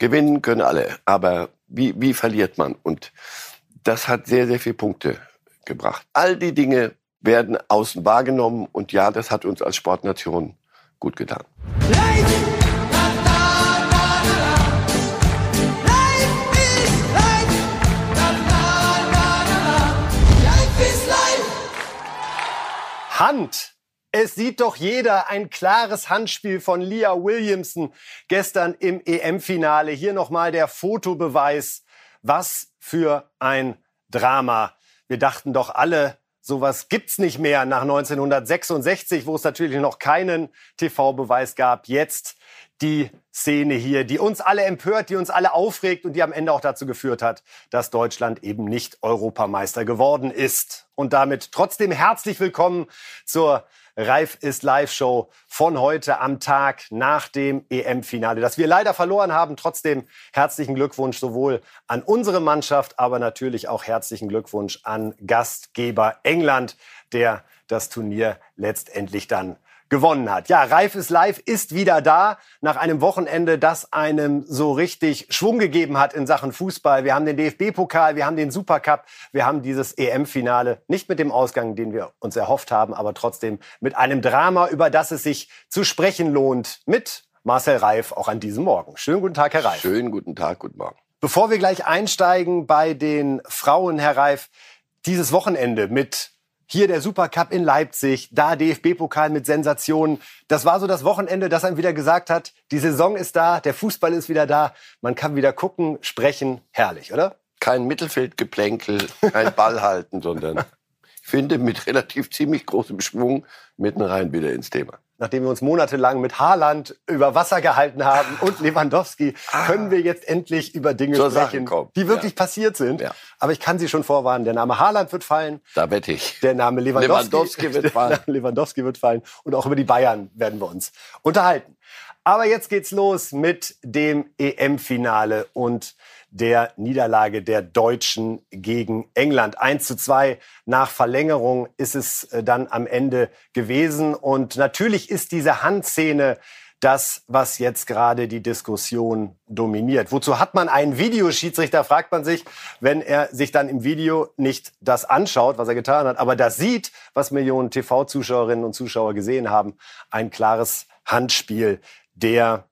Gewinnen können alle, aber wie, wie verliert man? Und das hat sehr, sehr viele Punkte gebracht. All die Dinge werden außen wahrgenommen und ja, das hat uns als Sportnation gut getan. Hand. Es sieht doch jeder ein klares Handspiel von Leah Williamson gestern im EM-Finale. Hier nochmal der Fotobeweis. Was für ein Drama. Wir dachten doch alle, sowas gibt's nicht mehr nach 1966, wo es natürlich noch keinen TV-Beweis gab. Jetzt die Szene hier, die uns alle empört, die uns alle aufregt und die am Ende auch dazu geführt hat, dass Deutschland eben nicht Europameister geworden ist. Und damit trotzdem herzlich willkommen zur Reif ist Live Show von heute am Tag nach dem EM-Finale, das wir leider verloren haben. Trotzdem herzlichen Glückwunsch sowohl an unsere Mannschaft, aber natürlich auch herzlichen Glückwunsch an Gastgeber England, der das Turnier letztendlich dann gewonnen hat. Ja, Reif ist live ist wieder da nach einem Wochenende, das einem so richtig Schwung gegeben hat in Sachen Fußball. Wir haben den DFB-Pokal, wir haben den Supercup, wir haben dieses EM-Finale. Nicht mit dem Ausgang, den wir uns erhofft haben, aber trotzdem mit einem Drama, über das es sich zu sprechen lohnt. Mit Marcel Reif auch an diesem Morgen. Schönen guten Tag, Herr Reif. Schönen guten Tag, guten Morgen. Bevor wir gleich einsteigen bei den Frauen, Herr Reif, dieses Wochenende mit hier der Supercup in Leipzig, da DFB-Pokal mit Sensationen. Das war so das Wochenende, das einem wieder gesagt hat, die Saison ist da, der Fußball ist wieder da, man kann wieder gucken, sprechen, herrlich, oder? Kein Mittelfeldgeplänkel, kein Ball halten, sondern finde mit relativ ziemlich großem Schwung mitten rein wieder ins Thema nachdem wir uns monatelang mit Haaland über Wasser gehalten haben und Lewandowski, ah. können wir jetzt endlich über Dinge Zur sprechen, die wirklich ja. passiert sind. Ja. Aber ich kann Sie schon vorwarnen, der Name Haaland wird fallen. Da wette ich. Der Name Lewandowski, Lewandowski wird fallen. Lewandowski wird fallen. Und auch über die Bayern werden wir uns unterhalten. Aber jetzt geht's los mit dem EM-Finale und der Niederlage der Deutschen gegen England. 1 zu 2 nach Verlängerung ist es äh, dann am Ende gewesen. Und natürlich ist diese Handszene das, was jetzt gerade die Diskussion dominiert. Wozu hat man einen Videoschiedsrichter, fragt man sich, wenn er sich dann im Video nicht das anschaut, was er getan hat, aber das sieht, was Millionen TV-Zuschauerinnen und Zuschauer gesehen haben, ein klares Handspiel der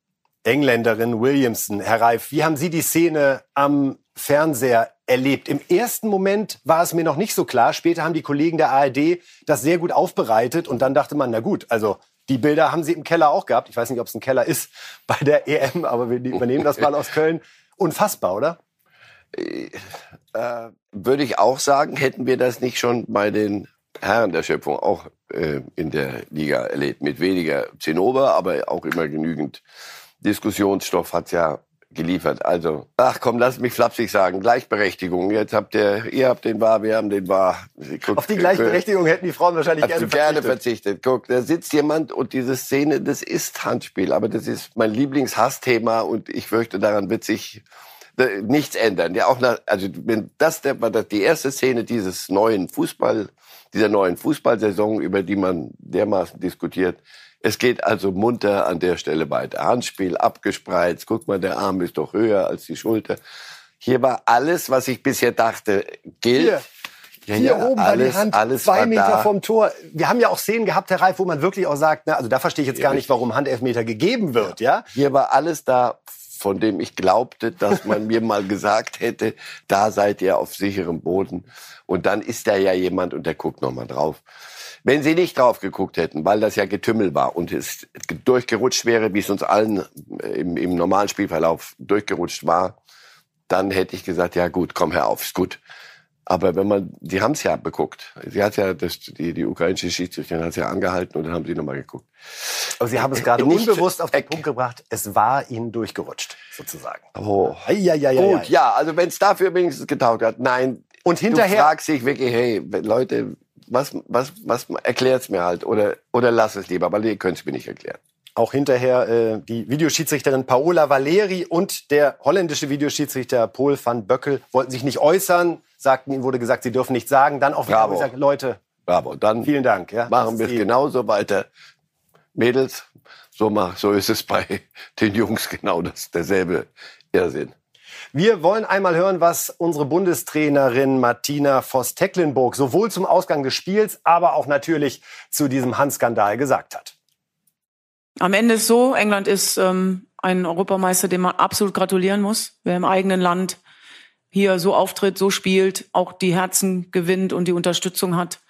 Engländerin Williamson. Herr Reif, wie haben Sie die Szene am Fernseher erlebt? Im ersten Moment war es mir noch nicht so klar. Später haben die Kollegen der ARD das sehr gut aufbereitet und dann dachte man, na gut, also die Bilder haben sie im Keller auch gehabt. Ich weiß nicht, ob es ein Keller ist bei der EM, aber wir übernehmen das mal aus Köln. Unfassbar, oder? Äh, würde ich auch sagen, hätten wir das nicht schon bei den Herren der Schöpfung auch äh, in der Liga erlebt. Mit weniger Zinnober, aber auch immer genügend Diskussionsstoff hat's ja geliefert. Also, ach komm, lass mich flapsig sagen, Gleichberechtigung. Jetzt habt ihr, ihr habt den Wahr, wir haben den Wahr. Auf die Gleichberechtigung hätten die Frauen wahrscheinlich gerne verzichtet. gerne verzichtet. Guck, da sitzt jemand und diese Szene, das ist Handspiel, aber das ist mein Lieblingshassthema und ich fürchte, daran wird sich äh, nichts ändern. Ja, auch nach, also wenn das der, die erste Szene dieses neuen Fußball, dieser neuen Fußballsaison, über die man dermaßen diskutiert, es geht also munter an der Stelle weiter. Handspiel abgespreizt. Guck mal, der Arm ist doch höher als die Schulter. Hier war alles, was ich bisher dachte, gilt. Hier. Ja, Hier ja, oben alles, war die Hand zwei Meter da. vom Tor. Wir haben ja auch Szenen gehabt, Herr Reif, wo man wirklich auch sagt, na, also da verstehe ich jetzt gar nicht, warum Handelfmeter gegeben wird, ja? Hier war alles da, von dem ich glaubte, dass man mir mal gesagt hätte, da seid ihr auf sicherem Boden. Und dann ist da ja jemand und der guckt noch mal drauf. Wenn sie nicht drauf geguckt hätten, weil das ja Getümmel war und es durchgerutscht wäre, wie es uns allen äh, im, im normalen Spielverlauf durchgerutscht war, dann hätte ich gesagt, ja gut, komm her auf, ist gut. Aber wenn man, die haben es ja beguckt. Sie hat ja, das, die, die ukrainische Schiedsrichterin hat es ja angehalten und dann haben sie nochmal geguckt. Aber Sie haben es gerade Nicht, unbewusst auf den Punkt gebracht, es war Ihnen durchgerutscht, sozusagen. Oh. Ja, ja, ja, Gut, ja, also wenn es dafür wenigstens getaugt hat, nein. Und hinterher. Du fragst dich wirklich, hey, Leute, was, was, was erklärt's mir halt oder, oder lass es lieber, weil ihr könnt es mir nicht erklären. Auch hinterher äh, die Videoschiedsrichterin Paola Valeri und der holländische Videoschiedsrichter Paul van Böckel wollten sich nicht äußern, sagten, ihnen wurde gesagt, sie dürfen nichts sagen. Dann auch wieder gesagt, Leute, Bravo. Dann vielen Dank. Ja, machen wir es genauso weiter. Mädels, so, mach, so ist es bei den Jungs genau das, derselbe Irrsinn. Wir wollen einmal hören, was unsere Bundestrainerin Martina Voss-Tecklenburg sowohl zum Ausgang des Spiels, aber auch natürlich zu diesem Handskandal gesagt hat. Am Ende ist so, England ist ähm, ein Europameister, dem man absolut gratulieren muss. Wer im eigenen Land hier so auftritt, so spielt, auch die Herzen gewinnt und die Unterstützung hat,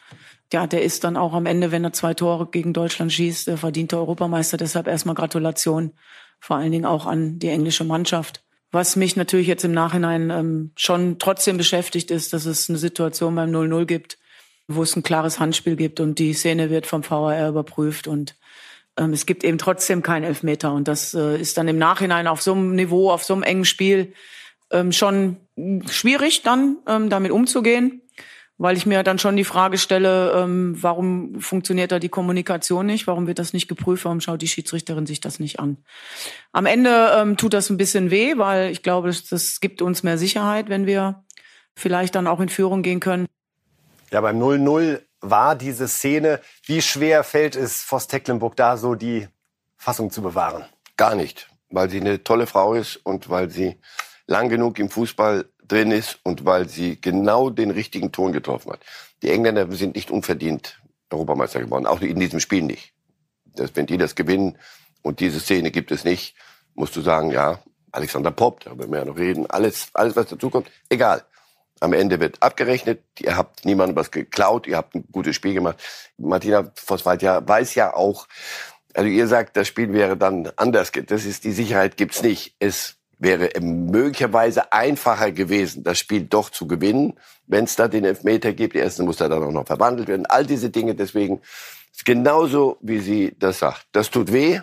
ja, der ist dann auch am Ende, wenn er zwei Tore gegen Deutschland schießt, der verdiente Europameister. Deshalb erstmal Gratulation, vor allen Dingen auch an die englische Mannschaft. Was mich natürlich jetzt im Nachhinein ähm, schon trotzdem beschäftigt ist, dass es eine Situation beim 0-0 gibt, wo es ein klares Handspiel gibt und die Szene wird vom VAR überprüft und ähm, es gibt eben trotzdem keinen Elfmeter. Und das äh, ist dann im Nachhinein auf so einem Niveau, auf so einem engen Spiel ähm, schon schwierig, dann ähm, damit umzugehen weil ich mir dann schon die Frage stelle, ähm, warum funktioniert da die Kommunikation nicht? Warum wird das nicht geprüft? Warum schaut die Schiedsrichterin sich das nicht an? Am Ende ähm, tut das ein bisschen weh, weil ich glaube, das, das gibt uns mehr Sicherheit, wenn wir vielleicht dann auch in Führung gehen können. Ja, beim 0-0 war diese Szene. Wie schwer fällt es Voss Tecklenburg da so die Fassung zu bewahren? Gar nicht, weil sie eine tolle Frau ist und weil sie lang genug im Fußball drin ist und weil sie genau den richtigen Ton getroffen hat. Die Engländer sind nicht unverdient Europameister geworden, auch in diesem Spiel nicht. Das, wenn die das gewinnen und diese Szene gibt es nicht, musst du sagen, ja, Alexander Popp, darüber werden wir ja noch reden, alles, alles was dazu kommt, egal. Am Ende wird abgerechnet, ihr habt niemandem was geklaut, ihr habt ein gutes Spiel gemacht. Martina Vosswald ja weiß ja auch, also ihr sagt, das Spiel wäre dann anders. Das ist die Sicherheit gibt's nicht. Es wäre möglicherweise einfacher gewesen, das Spiel doch zu gewinnen, wenn es da den Elfmeter gibt. Erstens muss er dann auch noch verwandelt werden. All diese Dinge. Deswegen ist genauso, wie sie das sagt. Das tut weh,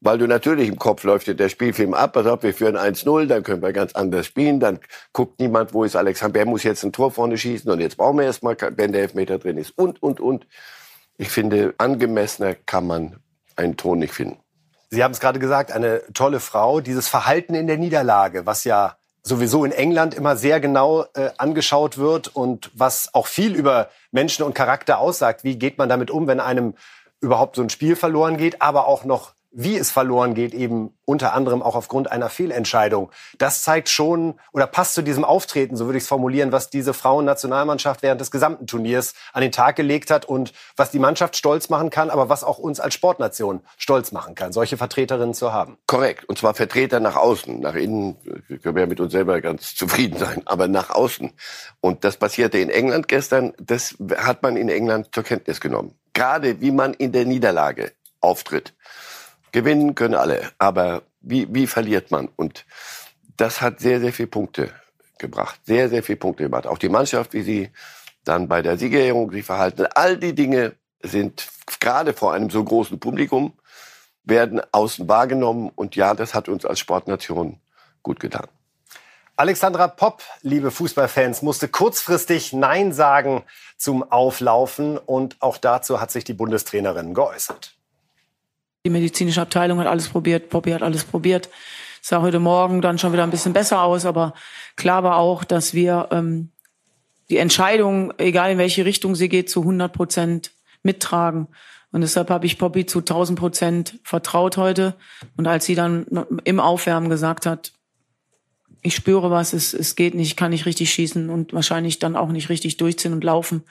weil du natürlich im Kopf läuft der Spielfilm ab. Pass auf, wir führen 1-0, dann können wir ganz anders spielen. Dann guckt niemand, wo ist Alexander. Wer muss jetzt ein Tor vorne schießen? Und jetzt brauchen wir erstmal, wenn der Elfmeter drin ist. Und, und, und. Ich finde, angemessener kann man einen Ton nicht finden. Sie haben es gerade gesagt, eine tolle Frau. Dieses Verhalten in der Niederlage, was ja sowieso in England immer sehr genau äh, angeschaut wird und was auch viel über Menschen und Charakter aussagt. Wie geht man damit um, wenn einem überhaupt so ein Spiel verloren geht, aber auch noch wie es verloren geht, eben unter anderem auch aufgrund einer Fehlentscheidung. Das zeigt schon oder passt zu diesem Auftreten, so würde ich es formulieren, was diese Frauennationalmannschaft während des gesamten Turniers an den Tag gelegt hat und was die Mannschaft stolz machen kann, aber was auch uns als Sportnation stolz machen kann, solche Vertreterinnen zu haben. Korrekt. Und zwar Vertreter nach außen. Nach innen können wir mit uns selber ganz zufrieden sein, aber nach außen. Und das passierte in England gestern. Das hat man in England zur Kenntnis genommen. Gerade wie man in der Niederlage auftritt. Gewinnen können alle, aber wie, wie verliert man? Und das hat sehr, sehr viele Punkte gebracht. Sehr, sehr viele Punkte gebracht. Auch die Mannschaft, wie sie dann bei der Siegerehrung sich verhalten. All die Dinge sind gerade vor einem so großen Publikum, werden außen wahrgenommen. Und ja, das hat uns als Sportnation gut getan. Alexandra Popp, liebe Fußballfans, musste kurzfristig Nein sagen zum Auflaufen. Und auch dazu hat sich die Bundestrainerin geäußert. Die medizinische Abteilung hat alles probiert, Poppy hat alles probiert. Sah heute Morgen dann schon wieder ein bisschen besser aus, aber klar war auch, dass wir ähm, die Entscheidung, egal in welche Richtung sie geht, zu 100 Prozent mittragen. Und deshalb habe ich Poppy zu 1000 Prozent vertraut heute. Und als sie dann im Aufwärmen gesagt hat, ich spüre was, es, es geht nicht, ich kann nicht richtig schießen und wahrscheinlich dann auch nicht richtig durchziehen und laufen,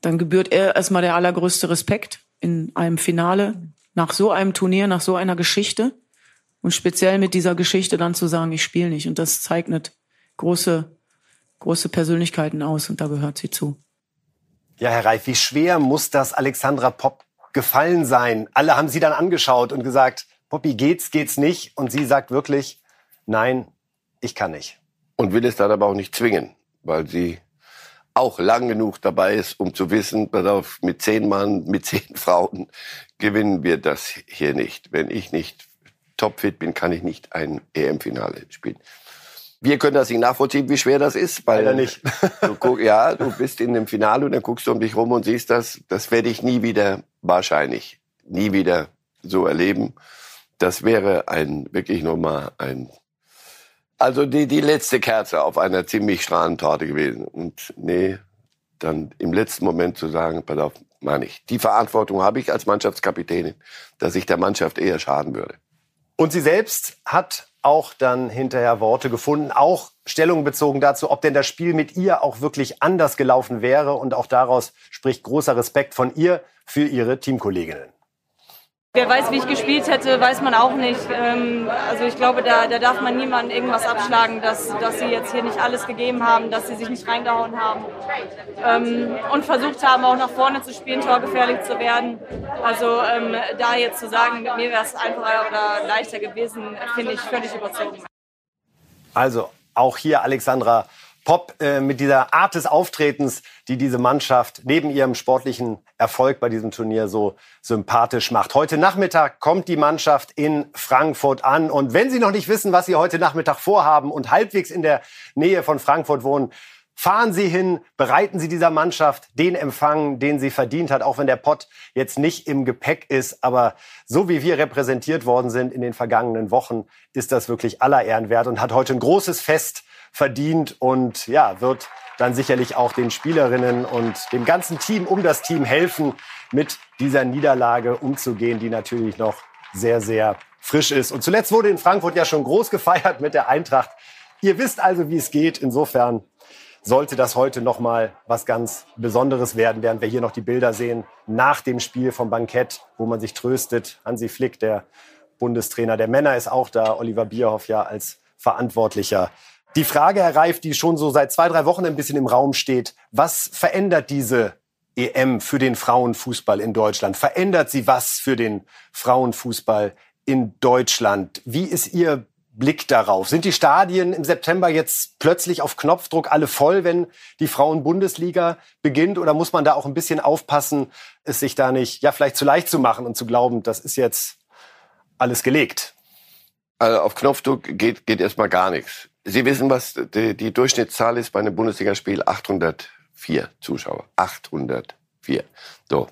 dann gebührt er erstmal der allergrößte Respekt in einem Finale nach so einem Turnier, nach so einer Geschichte und speziell mit dieser Geschichte dann zu sagen, ich spiele nicht. Und das zeichnet große, große Persönlichkeiten aus und da gehört sie zu. Ja, Herr Reif, wie schwer muss das Alexandra Popp gefallen sein? Alle haben sie dann angeschaut und gesagt, Poppy, geht's, geht's nicht? Und sie sagt wirklich, nein, ich kann nicht. Und will es dann aber auch nicht zwingen, weil sie auch lang genug dabei ist, um zu wissen, pass auf, mit zehn Mann, mit zehn Frauen gewinnen wir das hier nicht. Wenn ich nicht topfit bin, kann ich nicht ein EM-Finale spielen. Wir können das nicht nachvollziehen, wie schwer das ist, weil Leider nicht. du guck, ja, du bist in dem Finale und dann guckst du um dich rum und siehst das. Das werde ich nie wieder wahrscheinlich nie wieder so erleben. Das wäre ein wirklich nochmal ein also die, die letzte Kerze auf einer ziemlich strahlenden Torte gewesen. Und nee, dann im letzten Moment zu sagen, pass auf, meine ich. Die Verantwortung habe ich als Mannschaftskapitänin, dass ich der Mannschaft eher schaden würde. Und sie selbst hat auch dann hinterher Worte gefunden, auch Stellung bezogen dazu, ob denn das Spiel mit ihr auch wirklich anders gelaufen wäre. Und auch daraus spricht großer Respekt von ihr für ihre Teamkolleginnen. Wer weiß, wie ich gespielt hätte, weiß man auch nicht. Ähm, also ich glaube, da, da darf man niemandem irgendwas abschlagen, dass, dass sie jetzt hier nicht alles gegeben haben, dass sie sich nicht reingehauen haben ähm, und versucht haben, auch nach vorne zu spielen, torgefährlich zu werden. Also ähm, da jetzt zu sagen, mit mir wäre es einfacher oder leichter gewesen, finde ich völlig überzogen. Also auch hier Alexandra Pop äh, mit dieser Art des Auftretens, die diese Mannschaft neben ihrem sportlichen Erfolg bei diesem Turnier so sympathisch macht. Heute Nachmittag kommt die Mannschaft in Frankfurt an. Und wenn Sie noch nicht wissen, was Sie heute Nachmittag vorhaben und halbwegs in der Nähe von Frankfurt wohnen, Fahren Sie hin, bereiten Sie dieser Mannschaft den Empfang, den sie verdient hat, auch wenn der Pott jetzt nicht im Gepäck ist. Aber so wie wir repräsentiert worden sind in den vergangenen Wochen, ist das wirklich aller Ehren wert und hat heute ein großes Fest verdient und ja, wird dann sicherlich auch den Spielerinnen und dem ganzen Team um das Team helfen, mit dieser Niederlage umzugehen, die natürlich noch sehr, sehr frisch ist. Und zuletzt wurde in Frankfurt ja schon groß gefeiert mit der Eintracht. Ihr wisst also, wie es geht. Insofern sollte das heute noch mal was ganz Besonderes werden, während wir hier noch die Bilder sehen nach dem Spiel vom Bankett, wo man sich tröstet. Hansi Flick, der Bundestrainer der Männer, ist auch da. Oliver Bierhoff ja als Verantwortlicher. Die Frage, Herr Reif, die schon so seit zwei, drei Wochen ein bisschen im Raum steht, was verändert diese EM für den Frauenfußball in Deutschland? Verändert sie was für den Frauenfußball in Deutschland? Wie ist Ihr Blick darauf? Sind die Stadien im September jetzt plötzlich auf Knopfdruck alle voll, wenn die Frauen-Bundesliga beginnt? Oder muss man da auch ein bisschen aufpassen, es sich da nicht, ja, vielleicht zu leicht zu machen und zu glauben, das ist jetzt alles gelegt? Also auf Knopfdruck geht, geht erstmal gar nichts. Sie wissen, was die, die Durchschnittszahl ist bei einem Bundesligaspiel? 804 Zuschauer. 804. So.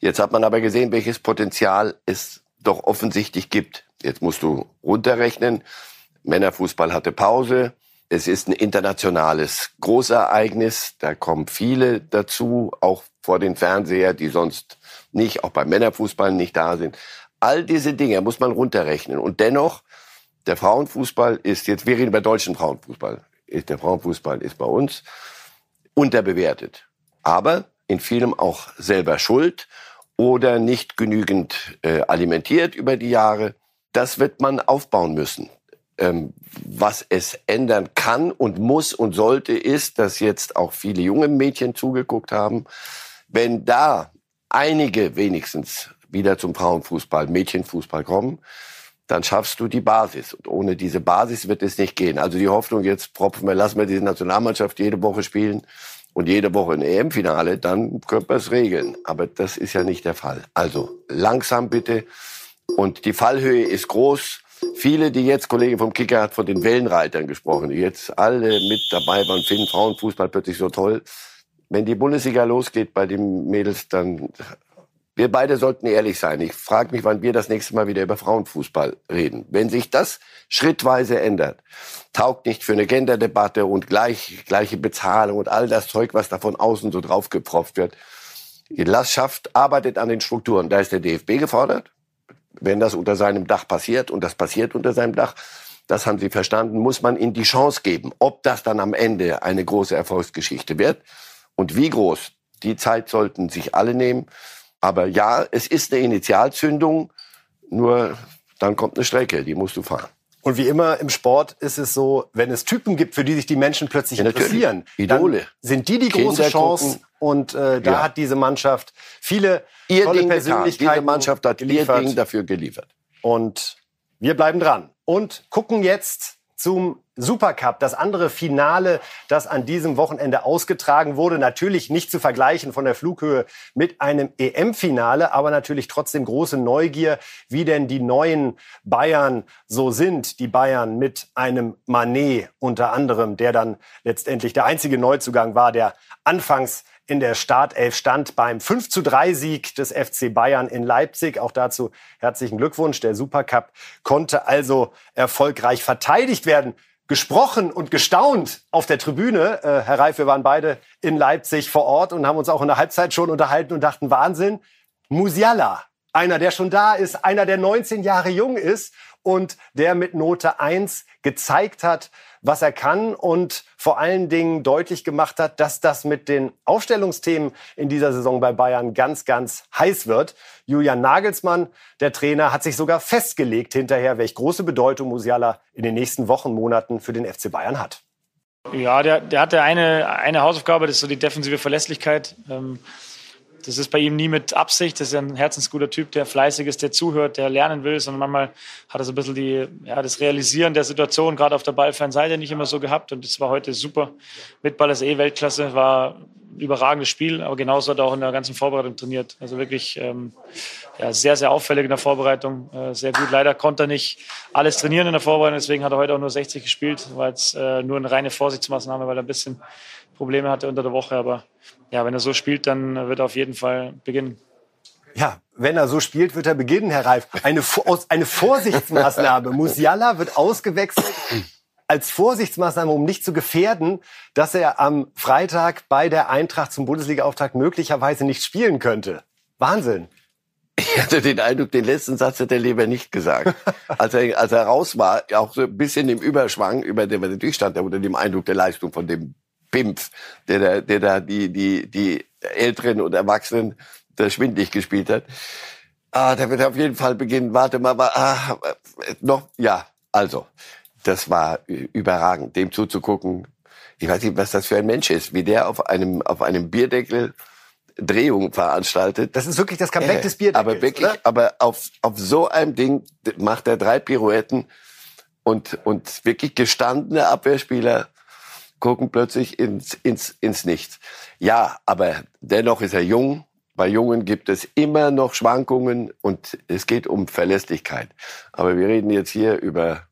Jetzt hat man aber gesehen, welches Potenzial es doch offensichtlich gibt. Jetzt musst du runterrechnen. Männerfußball hatte Pause. Es ist ein internationales Großereignis. Da kommen viele dazu, auch vor den Fernseher, die sonst nicht, auch beim Männerfußball nicht da sind. All diese Dinge muss man runterrechnen. Und dennoch, der Frauenfußball ist jetzt, wir reden über deutschen Frauenfußball. Der Frauenfußball ist bei uns unterbewertet. Aber in vielem auch selber schuld oder nicht genügend äh, alimentiert über die Jahre. Das wird man aufbauen müssen. Ähm, was es ändern kann und muss und sollte, ist, dass jetzt auch viele junge Mädchen zugeguckt haben. Wenn da einige wenigstens wieder zum Frauenfußball, Mädchenfußball kommen, dann schaffst du die Basis. Und ohne diese Basis wird es nicht gehen. Also die Hoffnung jetzt, propfen wir, lassen wir diese Nationalmannschaft jede Woche spielen und jede Woche ein EM-Finale, dann könnte man es regeln. Aber das ist ja nicht der Fall. Also langsam bitte. Und die Fallhöhe ist groß. Viele, die jetzt, Kollege vom Kicker hat von den Wellenreitern gesprochen, die jetzt alle mit dabei waren, finden Frauenfußball plötzlich so toll. Wenn die Bundesliga losgeht bei den Mädels, dann wir beide sollten ehrlich sein. Ich frage mich, wann wir das nächste Mal wieder über Frauenfußball reden. Wenn sich das schrittweise ändert, taugt nicht für eine Genderdebatte und gleich, gleiche Bezahlung und all das Zeug, was da von außen so draufgepropft wird. Die Lastschaft arbeitet an den Strukturen. Da ist der DFB gefordert. Wenn das unter seinem Dach passiert, und das passiert unter seinem Dach, das haben Sie verstanden, muss man ihnen die Chance geben. Ob das dann am Ende eine große Erfolgsgeschichte wird und wie groß, die Zeit sollten sich alle nehmen. Aber ja, es ist eine Initialzündung, nur dann kommt eine Strecke, die musst du fahren. Und wie immer im Sport ist es so, wenn es Typen gibt, für die sich die Menschen plötzlich ja, interessieren, Idole. sind die die große Chance. Gucken. Und äh, da ja. hat diese Mannschaft viele ihr tolle Ding Persönlichkeiten. Diese Mannschaft hat geliefert. ihr Ding dafür geliefert. Und wir bleiben dran und gucken jetzt zum Supercup, das andere Finale, das an diesem Wochenende ausgetragen wurde. Natürlich nicht zu vergleichen von der Flughöhe mit einem EM-Finale, aber natürlich trotzdem große Neugier, wie denn die neuen Bayern so sind. Die Bayern mit einem Manet unter anderem, der dann letztendlich der einzige Neuzugang war, der anfangs in der Startelf stand beim 5 zu 3 Sieg des FC Bayern in Leipzig. Auch dazu herzlichen Glückwunsch. Der Supercup konnte also erfolgreich verteidigt werden. Gesprochen und gestaunt auf der Tribüne. Äh, Herr Reif, wir waren beide in Leipzig vor Ort und haben uns auch in der Halbzeit schon unterhalten und dachten, Wahnsinn. Musiala, einer, der schon da ist, einer, der 19 Jahre jung ist und der mit Note 1 gezeigt hat, was er kann und vor allen Dingen deutlich gemacht hat, dass das mit den Aufstellungsthemen in dieser Saison bei Bayern ganz, ganz heiß wird. Julian Nagelsmann, der Trainer, hat sich sogar festgelegt hinterher, welch große Bedeutung Musiala in den nächsten Wochen, Monaten für den FC Bayern hat. Ja, der, der hatte eine, eine Hausaufgabe, das ist so die defensive Verlässlichkeit. Ähm, das ist bei ihm nie mit Absicht. Das ist ein herzensguter Typ, der fleißig ist, der zuhört, der lernen will, sondern manchmal hat er so ein bisschen die, ja, das Realisieren der Situation, gerade auf der ballfernen Seite, nicht immer so gehabt. Und das war heute super. Mit Ball ist eh Weltklasse, war ein überragendes Spiel, aber genauso hat er auch in der ganzen Vorbereitung trainiert. Also wirklich ähm, ja, sehr, sehr auffällig in der Vorbereitung. Äh, sehr gut. Leider konnte er nicht alles trainieren in der Vorbereitung, deswegen hat er heute auch nur 60 gespielt. War jetzt äh, nur eine reine Vorsichtsmaßnahme, weil er ein bisschen Probleme hatte unter der Woche. Aber ja, wenn er so spielt, dann wird er auf jeden Fall beginnen. Ja, wenn er so spielt, wird er beginnen, Herr Reif. Eine, eine Vorsichtsmaßnahme. Musiala wird ausgewechselt als Vorsichtsmaßnahme, um nicht zu gefährden, dass er am Freitag bei der Eintracht zum Bundesliga-Auftakt möglicherweise nicht spielen könnte. Wahnsinn. Ich hatte den Eindruck, den letzten Satz hat er lieber nicht gesagt. Als er, als er raus war, auch so ein bisschen im Überschwang, über den er natürlich stand, er unter dem Eindruck der Leistung von dem Pimpf, der da, der da die, die, die Älteren und Erwachsenen da schwindlig gespielt hat. Ah, der wird auf jeden Fall beginnen. Warte mal, ah, noch, ja, also, das war überragend, dem zuzugucken. Ich weiß nicht, was das für ein Mensch ist, wie der auf einem, auf einem Bierdeckel Drehung veranstaltet. Das ist wirklich das Comeback äh, des Bierdeckels, Aber wirklich, oder? aber auf, auf so einem Ding macht er drei Pirouetten und, und wirklich gestandene Abwehrspieler gucken plötzlich ins, ins, ins Nichts. Ja, aber dennoch ist er jung. Bei Jungen gibt es immer noch Schwankungen und es geht um Verlässlichkeit. Aber wir reden jetzt hier über,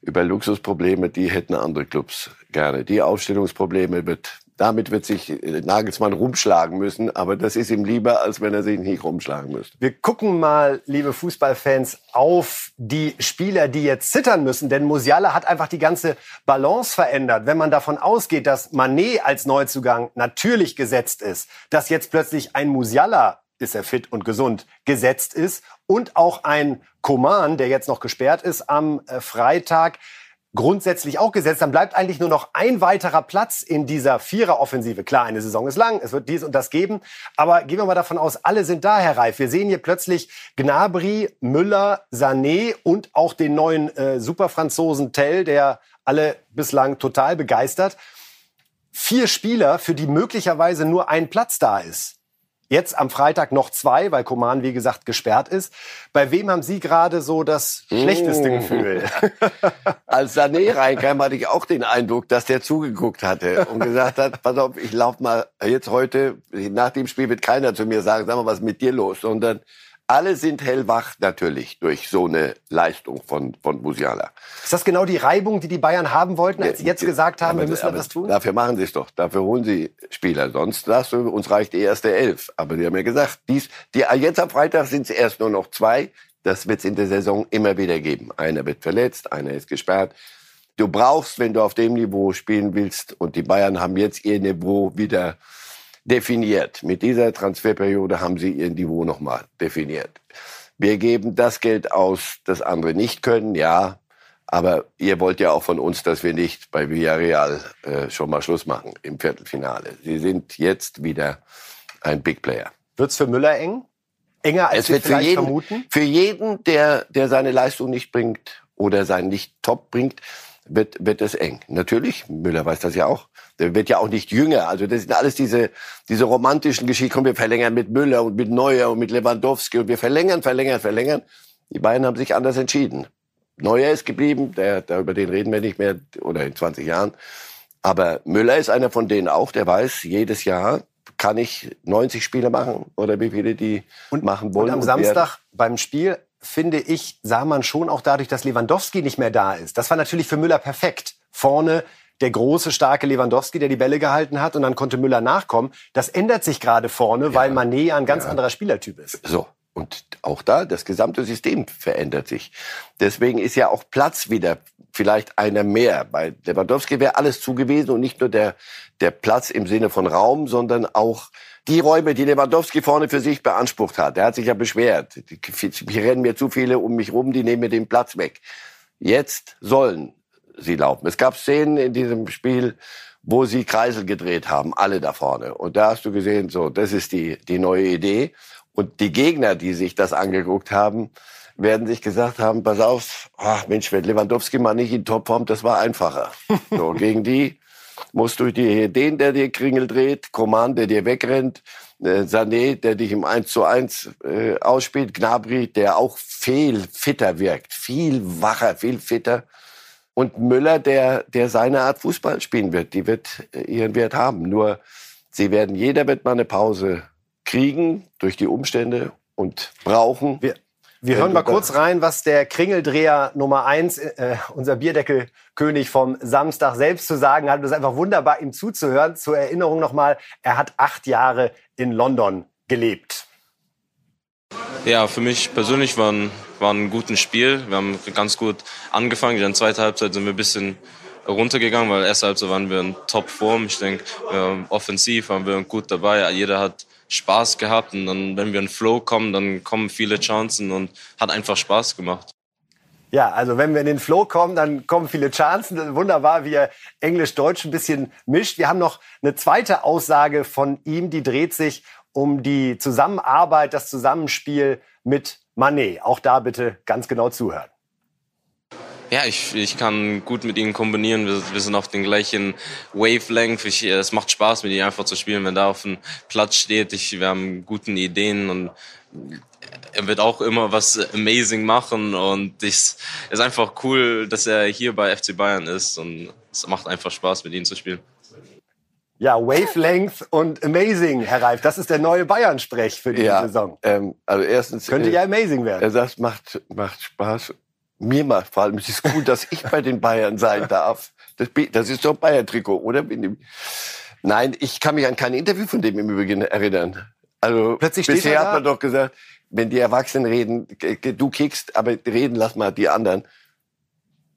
über Luxusprobleme, die hätten andere Clubs gerne. Die Aufstellungsprobleme wird damit wird sich Nagelsmann rumschlagen müssen, aber das ist ihm lieber, als wenn er sich nicht rumschlagen müsste. Wir gucken mal, liebe Fußballfans, auf die Spieler, die jetzt zittern müssen, denn Musiala hat einfach die ganze Balance verändert. Wenn man davon ausgeht, dass Manet als Neuzugang natürlich gesetzt ist, dass jetzt plötzlich ein Musiala ist er fit und gesund, gesetzt ist und auch ein Koman, der jetzt noch gesperrt ist am äh, Freitag, grundsätzlich auch gesetzt, dann bleibt eigentlich nur noch ein weiterer Platz in dieser Vierer-Offensive. Klar, eine Saison ist lang, es wird dies und das geben, aber gehen wir mal davon aus, alle sind da, Herr Reif. Wir sehen hier plötzlich Gnabry, Müller, Sané und auch den neuen äh, Superfranzosen Tell, der alle bislang total begeistert. Vier Spieler, für die möglicherweise nur ein Platz da ist. Jetzt am Freitag noch zwei, weil Koman, wie gesagt, gesperrt ist. Bei wem haben Sie gerade so das schlechteste oh. Gefühl? Als Sané reinkam, hatte ich auch den Eindruck, dass der zugeguckt hatte und gesagt hat, pass auf, ich lauf mal jetzt heute, nach dem Spiel wird keiner zu mir sagen, sag mal, was ist mit dir los, sondern alle sind hellwach natürlich durch so eine Leistung von, von Musiala. Ist das genau die Reibung, die die Bayern haben wollten, als sie jetzt gesagt haben, aber, wir müssen etwas tun? Dafür machen sie es doch. Dafür holen sie Spieler. Sonst sagst du, uns reicht die erste Elf. Aber die haben ja gesagt, dies, die, jetzt am Freitag sind es erst nur noch zwei. Das wird es in der Saison immer wieder geben. Einer wird verletzt, einer ist gesperrt. Du brauchst, wenn du auf dem Niveau spielen willst, und die Bayern haben jetzt ihr Niveau wieder definiert. Mit dieser Transferperiode haben sie ihr Niveau nochmal definiert. Wir geben das Geld aus, das andere nicht können, ja. Aber ihr wollt ja auch von uns, dass wir nicht bei Villarreal äh, schon mal Schluss machen im Viertelfinale. Sie sind jetzt wieder ein Big Player. Wird's für Müller eng? Enger als es wir vielleicht für jeden, vermuten? Für jeden, der, der seine Leistung nicht bringt oder sein nicht top bringt, wird, wird es eng. Natürlich, Müller weiß das ja auch. Der wird ja auch nicht jünger. Also das sind alles diese, diese romantischen Geschichten. Komm, wir verlängern mit Müller und mit Neuer und mit Lewandowski und wir verlängern, verlängern, verlängern. Die beiden haben sich anders entschieden. Neuer ist geblieben, der, der, über den reden wir nicht mehr, oder in 20 Jahren. Aber Müller ist einer von denen auch, der weiß, jedes Jahr kann ich 90 Spiele machen oder wie viele die und, machen wollen. Und am Samstag beim Spiel finde ich, sah man schon auch dadurch, dass Lewandowski nicht mehr da ist. Das war natürlich für Müller perfekt. Vorne der große, starke Lewandowski, der die Bälle gehalten hat und dann konnte Müller nachkommen. Das ändert sich gerade vorne, ja, weil Manet ein ganz ja. anderer Spielertyp ist. So. Und auch da, das gesamte System verändert sich. Deswegen ist ja auch Platz wieder vielleicht einer mehr. Bei Lewandowski wäre alles zugewiesen und nicht nur der, der Platz im Sinne von Raum, sondern auch die Räume, die Lewandowski vorne für sich beansprucht hat, der hat sich ja beschwert. Hier rennen mir zu viele um mich rum, die nehmen mir den Platz weg. Jetzt sollen sie laufen. Es gab Szenen in diesem Spiel, wo sie Kreisel gedreht haben, alle da vorne. Und da hast du gesehen, so, das ist die, die neue Idee. Und die Gegner, die sich das angeguckt haben, werden sich gesagt haben, pass auf, ach Mensch, wenn Lewandowski mal nicht in Topform, das war einfacher. So, gegen die musst du dir den, der dir Kringel dreht, Coman, der dir wegrennt, äh, Sané, der dich im 1 zu 1 äh, ausspielt, Gnabry, der auch viel fitter wirkt, viel wacher, viel fitter. Und Müller, der, der seine Art Fußball spielen wird, die wird äh, ihren Wert haben. Nur sie werden, jeder wird mal eine Pause kriegen durch die Umstände und brauchen. Wir, wir hören mal kurz rein, was der Kringeldreher Nummer eins, äh, unser Bierdeckelkönig vom Samstag selbst zu sagen hat. Es ist einfach wunderbar, ihm zuzuhören. Zur Erinnerung nochmal, er hat acht Jahre in London gelebt. Ja, für mich persönlich war ein, war ein gutes Spiel. Wir haben ganz gut angefangen. In der zweiten Halbzeit sind wir ein bisschen runtergegangen, weil erste Halbzeit waren wir in Top-Form. Ich denke, offensiv waren wir gut dabei. Jeder hat Spaß gehabt und dann, wenn wir in Flow kommen, dann kommen viele Chancen und hat einfach Spaß gemacht. Ja, also wenn wir in den Flow kommen, dann kommen viele Chancen. Wunderbar, wie er Englisch-Deutsch ein bisschen mischt. Wir haben noch eine zweite Aussage von ihm, die dreht sich um die Zusammenarbeit, das Zusammenspiel mit Manet. Auch da bitte ganz genau zuhören. Ja, ich, ich kann gut mit ihnen kombinieren. Wir, wir sind auf den gleichen Wavelength. Ich, es macht Spaß, mit ihnen einfach zu spielen. Wenn da auf dem Platz steht, ich, wir haben gute Ideen und er wird auch immer was amazing machen und es ist einfach cool, dass er hier bei FC Bayern ist und es macht einfach Spaß, mit ihnen zu spielen. Ja, Wavelength und Amazing, Herr Reif. Das ist der neue Bayern-Sprech für die ja, Saison. Ähm, also erstens könnte äh, ja Amazing werden. Er sagt, macht macht Spaß mir macht vor allem, es ist gut, dass ich bei den Bayern sein darf. Das, das ist doch Bayern-Trikot, oder? Nein, ich kann mich an kein Interview von dem im Übrigen erinnern. Also Plötzlich bisher hat man doch gesagt, wenn die Erwachsenen reden, du kickst, aber reden lass mal die anderen.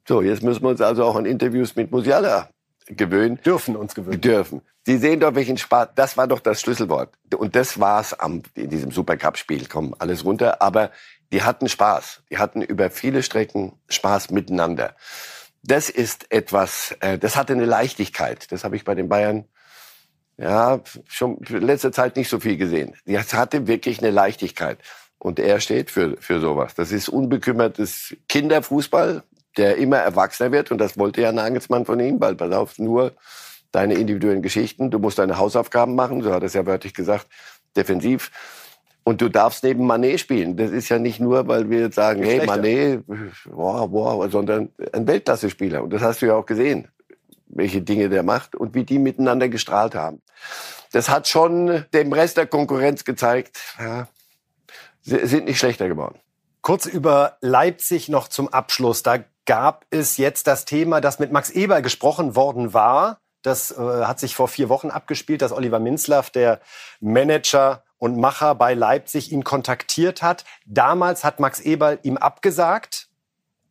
So, jetzt müssen wir uns also auch an Interviews mit Musiala gewöhnen. Dürfen uns gewöhnen. Dürfen. Sie sehen doch, welchen Spaß, das war doch das Schlüsselwort. Und das war's am, in diesem Supercup-Spiel. Komm, alles runter. Aber die hatten Spaß. Die hatten über viele Strecken Spaß miteinander. Das ist etwas, äh, das hatte eine Leichtigkeit. Das habe ich bei den Bayern ja schon in letzter Zeit nicht so viel gesehen. Das hatte wirklich eine Leichtigkeit. Und er steht für, für sowas. Das ist unbekümmertes Kinderfußball, der immer erwachsener wird. Und das wollte ja Nagelsmann von ihm, weil, pass auf, nur deine individuellen Geschichten. Du musst deine Hausaufgaben machen, so hat er es ja wörtlich gesagt, defensiv. Und du darfst neben Manet spielen. Das ist ja nicht nur, weil wir jetzt sagen, hey, Manet, wow, wow, sondern ein Weltklasse-Spieler. Und das hast du ja auch gesehen, welche Dinge der macht und wie die miteinander gestrahlt haben. Das hat schon dem Rest der Konkurrenz gezeigt, ja, sie sind nicht schlechter geworden. Kurz über Leipzig noch zum Abschluss. Da gab es jetzt das Thema, das mit Max Eber gesprochen worden war. Das äh, hat sich vor vier Wochen abgespielt, dass Oliver Minzlaff, der Manager und Macher bei Leipzig ihn kontaktiert hat. Damals hat Max Eberl ihm abgesagt.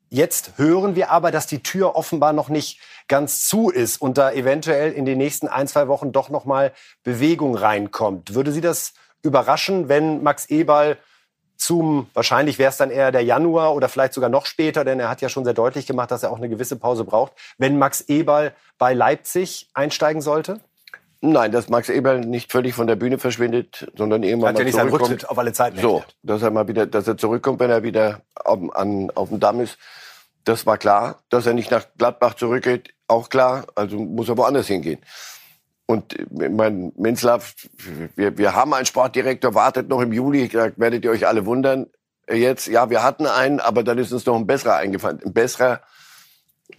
Jetzt hören wir aber, dass die Tür offenbar noch nicht ganz zu ist und da eventuell in den nächsten ein, zwei Wochen doch noch mal Bewegung reinkommt. Würde Sie das überraschen, wenn Max Eberl zum, wahrscheinlich wäre es dann eher der Januar oder vielleicht sogar noch später, denn er hat ja schon sehr deutlich gemacht, dass er auch eine gewisse Pause braucht, wenn Max Eberl bei Leipzig einsteigen sollte? Nein, dass Max Eberl nicht völlig von der Bühne verschwindet, sondern irgendwann hat mal nicht zurückkommt. Rücktritt auf alle Zeiten. So, dass er mal wieder, dass er zurückkommt, wenn er wieder auf, an, auf dem Damm ist. Das war klar. Dass er nicht nach Gladbach zurückgeht, auch klar. Also muss er woanders hingehen. Und mein Menzlaff, wir, wir haben einen Sportdirektor, wartet noch im Juli, da werdet ihr euch alle wundern. Jetzt, ja, wir hatten einen, aber dann ist uns noch ein besserer eingefallen. Ein besserer,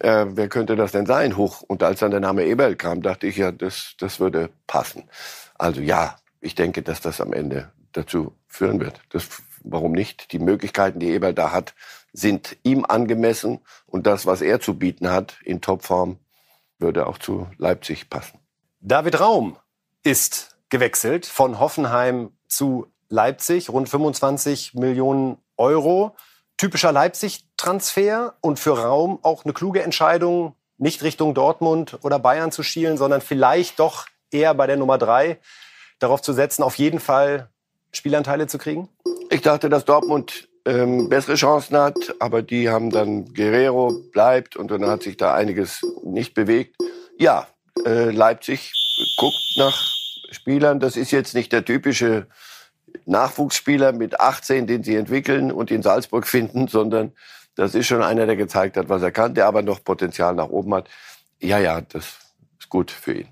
äh, wer könnte das denn sein? Hoch. Und als dann der Name Eberl kam, dachte ich ja, das, das würde passen. Also ja, ich denke, dass das am Ende dazu führen wird. Das, warum nicht? Die Möglichkeiten, die Eberl da hat, sind ihm angemessen. Und das, was er zu bieten hat in Topform, würde auch zu Leipzig passen. David Raum ist gewechselt von Hoffenheim zu Leipzig. Rund 25 Millionen Euro typischer Leipzig-Transfer und für Raum auch eine kluge Entscheidung, nicht Richtung Dortmund oder Bayern zu schielen, sondern vielleicht doch eher bei der Nummer drei darauf zu setzen, auf jeden Fall Spielanteile zu kriegen? Ich dachte, dass Dortmund ähm, bessere Chancen hat, aber die haben dann Guerrero bleibt und dann hat sich da einiges nicht bewegt. Ja, äh, Leipzig guckt nach Spielern. Das ist jetzt nicht der typische Nachwuchsspieler mit 18, den sie entwickeln und in Salzburg finden, sondern das ist schon einer, der gezeigt hat, was er kann, der aber noch Potenzial nach oben hat. Ja, ja, das ist gut für ihn.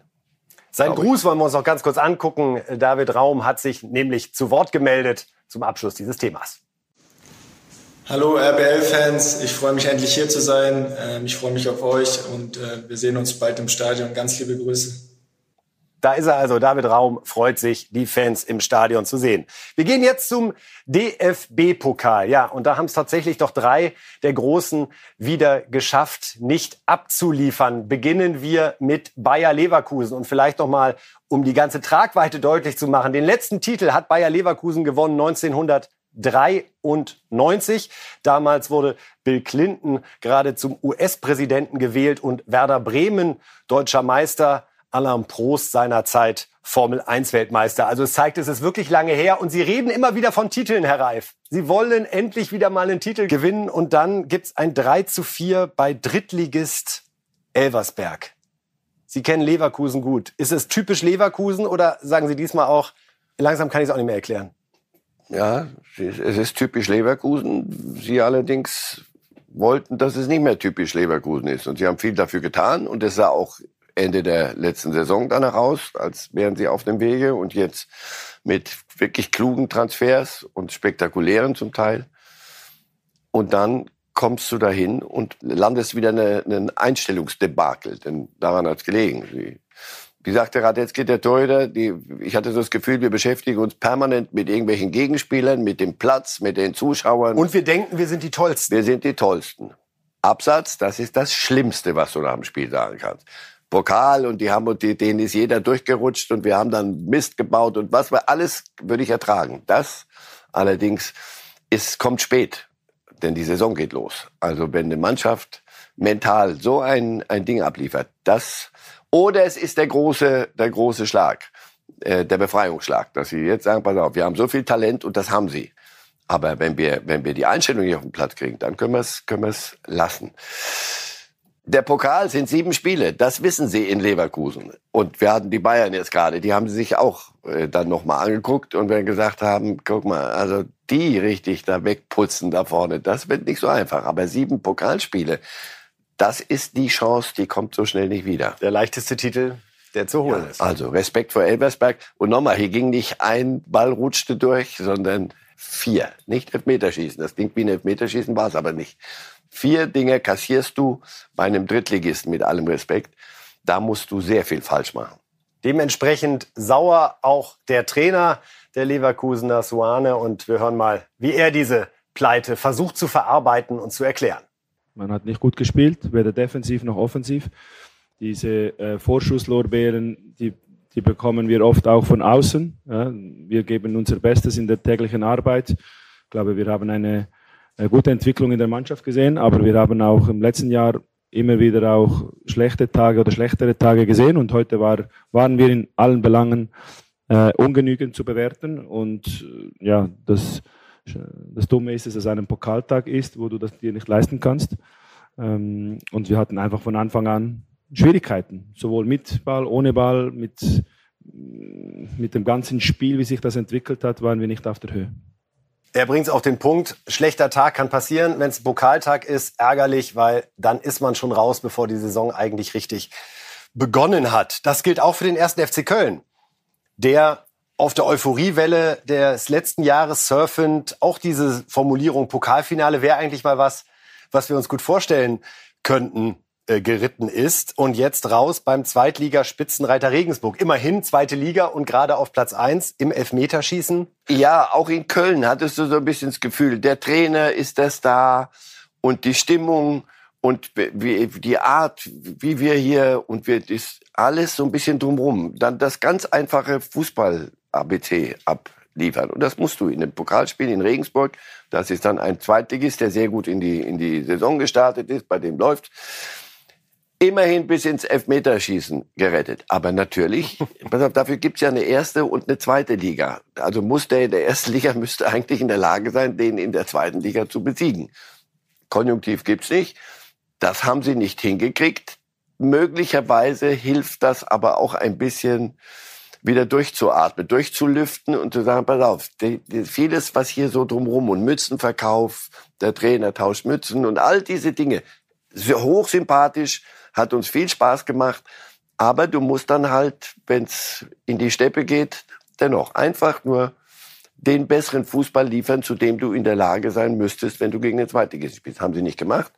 Sein Gruß wollen wir uns noch ganz kurz angucken. David Raum hat sich nämlich zu Wort gemeldet zum Abschluss dieses Themas. Hallo RBL-Fans, ich freue mich endlich hier zu sein. Ähm, ich freue mich auf euch und äh, wir sehen uns bald im Stadion. Ganz liebe Grüße. Da ist er also, David Raum freut sich, die Fans im Stadion zu sehen. Wir gehen jetzt zum DFB-Pokal. Ja, und da haben es tatsächlich doch drei der Großen wieder geschafft, nicht abzuliefern. Beginnen wir mit Bayer Leverkusen und vielleicht noch mal, um die ganze Tragweite deutlich zu machen. Den letzten Titel hat Bayer Leverkusen gewonnen 1993. Damals wurde Bill Clinton gerade zum US-Präsidenten gewählt und Werder Bremen, deutscher Meister, Alain Prost seinerzeit Formel 1 Weltmeister. Also es zeigt, es ist wirklich lange her und Sie reden immer wieder von Titeln, Herr Reif. Sie wollen endlich wieder mal einen Titel gewinnen und dann gibt's ein 3 zu 4 bei Drittligist Elversberg. Sie kennen Leverkusen gut. Ist es typisch Leverkusen oder sagen Sie diesmal auch, langsam kann ich es auch nicht mehr erklären? Ja, es ist typisch Leverkusen. Sie allerdings wollten, dass es nicht mehr typisch Leverkusen ist. Und sie haben viel dafür getan. Und es sah auch Ende der letzten Saison danach aus, als wären sie auf dem Wege und jetzt mit wirklich klugen Transfers und spektakulären zum Teil. Und dann kommst du dahin und landest wieder eine, einen Einstellungsdebakel, denn daran hat es gelegen. Wie, wie sagte Radetzky, der Torhüter, die, ich hatte so das Gefühl, wir beschäftigen uns permanent mit irgendwelchen Gegenspielern, mit dem Platz, mit den Zuschauern. Und wir denken, wir sind die Tollsten. Wir sind die Tollsten. Absatz, das ist das Schlimmste, was du nach dem Spiel sagen kannst. Pokal und die haben die, denen ist jeder durchgerutscht und wir haben dann Mist gebaut und was war alles würde ich ertragen. Das allerdings ist kommt spät, denn die Saison geht los. Also wenn eine Mannschaft mental so ein ein Ding abliefert, das oder es ist der große der große Schlag, äh, der Befreiungsschlag, dass sie jetzt sagen, pass auf, wir haben so viel Talent und das haben sie. Aber wenn wir wenn wir die Einstellung nicht auf den Platz kriegen, dann können wir es können wir es lassen. Der Pokal sind sieben Spiele, das wissen sie in Leverkusen. Und wir hatten die Bayern jetzt gerade, die haben sie sich auch äh, dann nochmal angeguckt und wir gesagt haben, guck mal, also die richtig da wegputzen da vorne, das wird nicht so einfach. Aber sieben Pokalspiele, das ist die Chance, die kommt so schnell nicht wieder. Der leichteste Titel, der zu holen Ja, ist. also Respekt vor Elversberg. Und nochmal, hier ging nicht ein Ball rutschte durch, sondern vier. Nicht Elfmeterschießen. Das klingt wie ein Elfmeterschießen, war es aber nicht. Vier Dinge kassierst du bei einem Drittligisten mit allem Respekt. Da musst du sehr viel falsch machen. Dementsprechend sauer auch der Trainer der Leverkusener Suane und wir hören mal, wie er diese Pleite versucht zu verarbeiten und zu erklären. Man hat nicht gut gespielt, weder defensiv noch offensiv. Diese äh, Vorschusslorbeeren, die, die bekommen wir oft auch von außen. Ja. Wir geben unser Bestes in der täglichen Arbeit. Ich glaube, wir haben eine, eine gute Entwicklung in der Mannschaft gesehen, aber wir haben auch im letzten Jahr immer wieder auch schlechte Tage oder schlechtere Tage gesehen und heute war, waren wir in allen Belangen äh, ungenügend zu bewerten und äh, ja, das, das Dumme ist, dass es ein Pokaltag ist, wo du das dir nicht leisten kannst. Ähm, und wir hatten einfach von Anfang an Schwierigkeiten, sowohl mit Ball, ohne Ball, mit, mit dem ganzen Spiel, wie sich das entwickelt hat, waren wir nicht auf der Höhe. Er bringt es auf den Punkt. Schlechter Tag kann passieren, wenn es Pokaltag ist. Ärgerlich, weil dann ist man schon raus, bevor die Saison eigentlich richtig begonnen hat. Das gilt auch für den ersten FC Köln, der auf der Euphoriewelle des letzten Jahres surfend auch diese Formulierung Pokalfinale wäre eigentlich mal was, was wir uns gut vorstellen könnten, äh, geritten ist und jetzt raus beim Zweitligaspitzenreiter Regensburg. Immerhin zweite Liga und gerade auf Platz eins im Elfmeterschießen. Ja, auch in Köln hattest du so ein bisschen das Gefühl, der Trainer ist das da und die Stimmung und die Art, wie wir hier und wir das alles so ein bisschen drumrum. Dann das ganz einfache Fußball-ABC abliefern. Und das musst du in dem Pokalspiel in Regensburg. Das ist dann ein Zweitligist, der sehr gut in die, in die Saison gestartet ist, bei dem läuft. Immerhin bis ins Elfmeterschießen gerettet. Aber natürlich, pass auf, dafür gibt's ja eine erste und eine zweite Liga. Also muss der in der ersten Liga müsste eigentlich in der Lage sein, den in der zweiten Liga zu besiegen. Konjunktiv gibt's nicht. Das haben sie nicht hingekriegt. Möglicherweise hilft das aber auch ein bisschen wieder durchzuatmen, durchzulüften und zu sagen, pass auf, vieles, was hier so drumrum und Mützenverkauf, der Trainer tauscht Mützen und all diese Dinge, hochsympathisch, hat uns viel Spaß gemacht. Aber du musst dann halt, wenn es in die Steppe geht, dennoch einfach nur den besseren Fußball liefern, zu dem du in der Lage sein müsstest, wenn du gegen den Zweitligisten spielst. Haben sie nicht gemacht.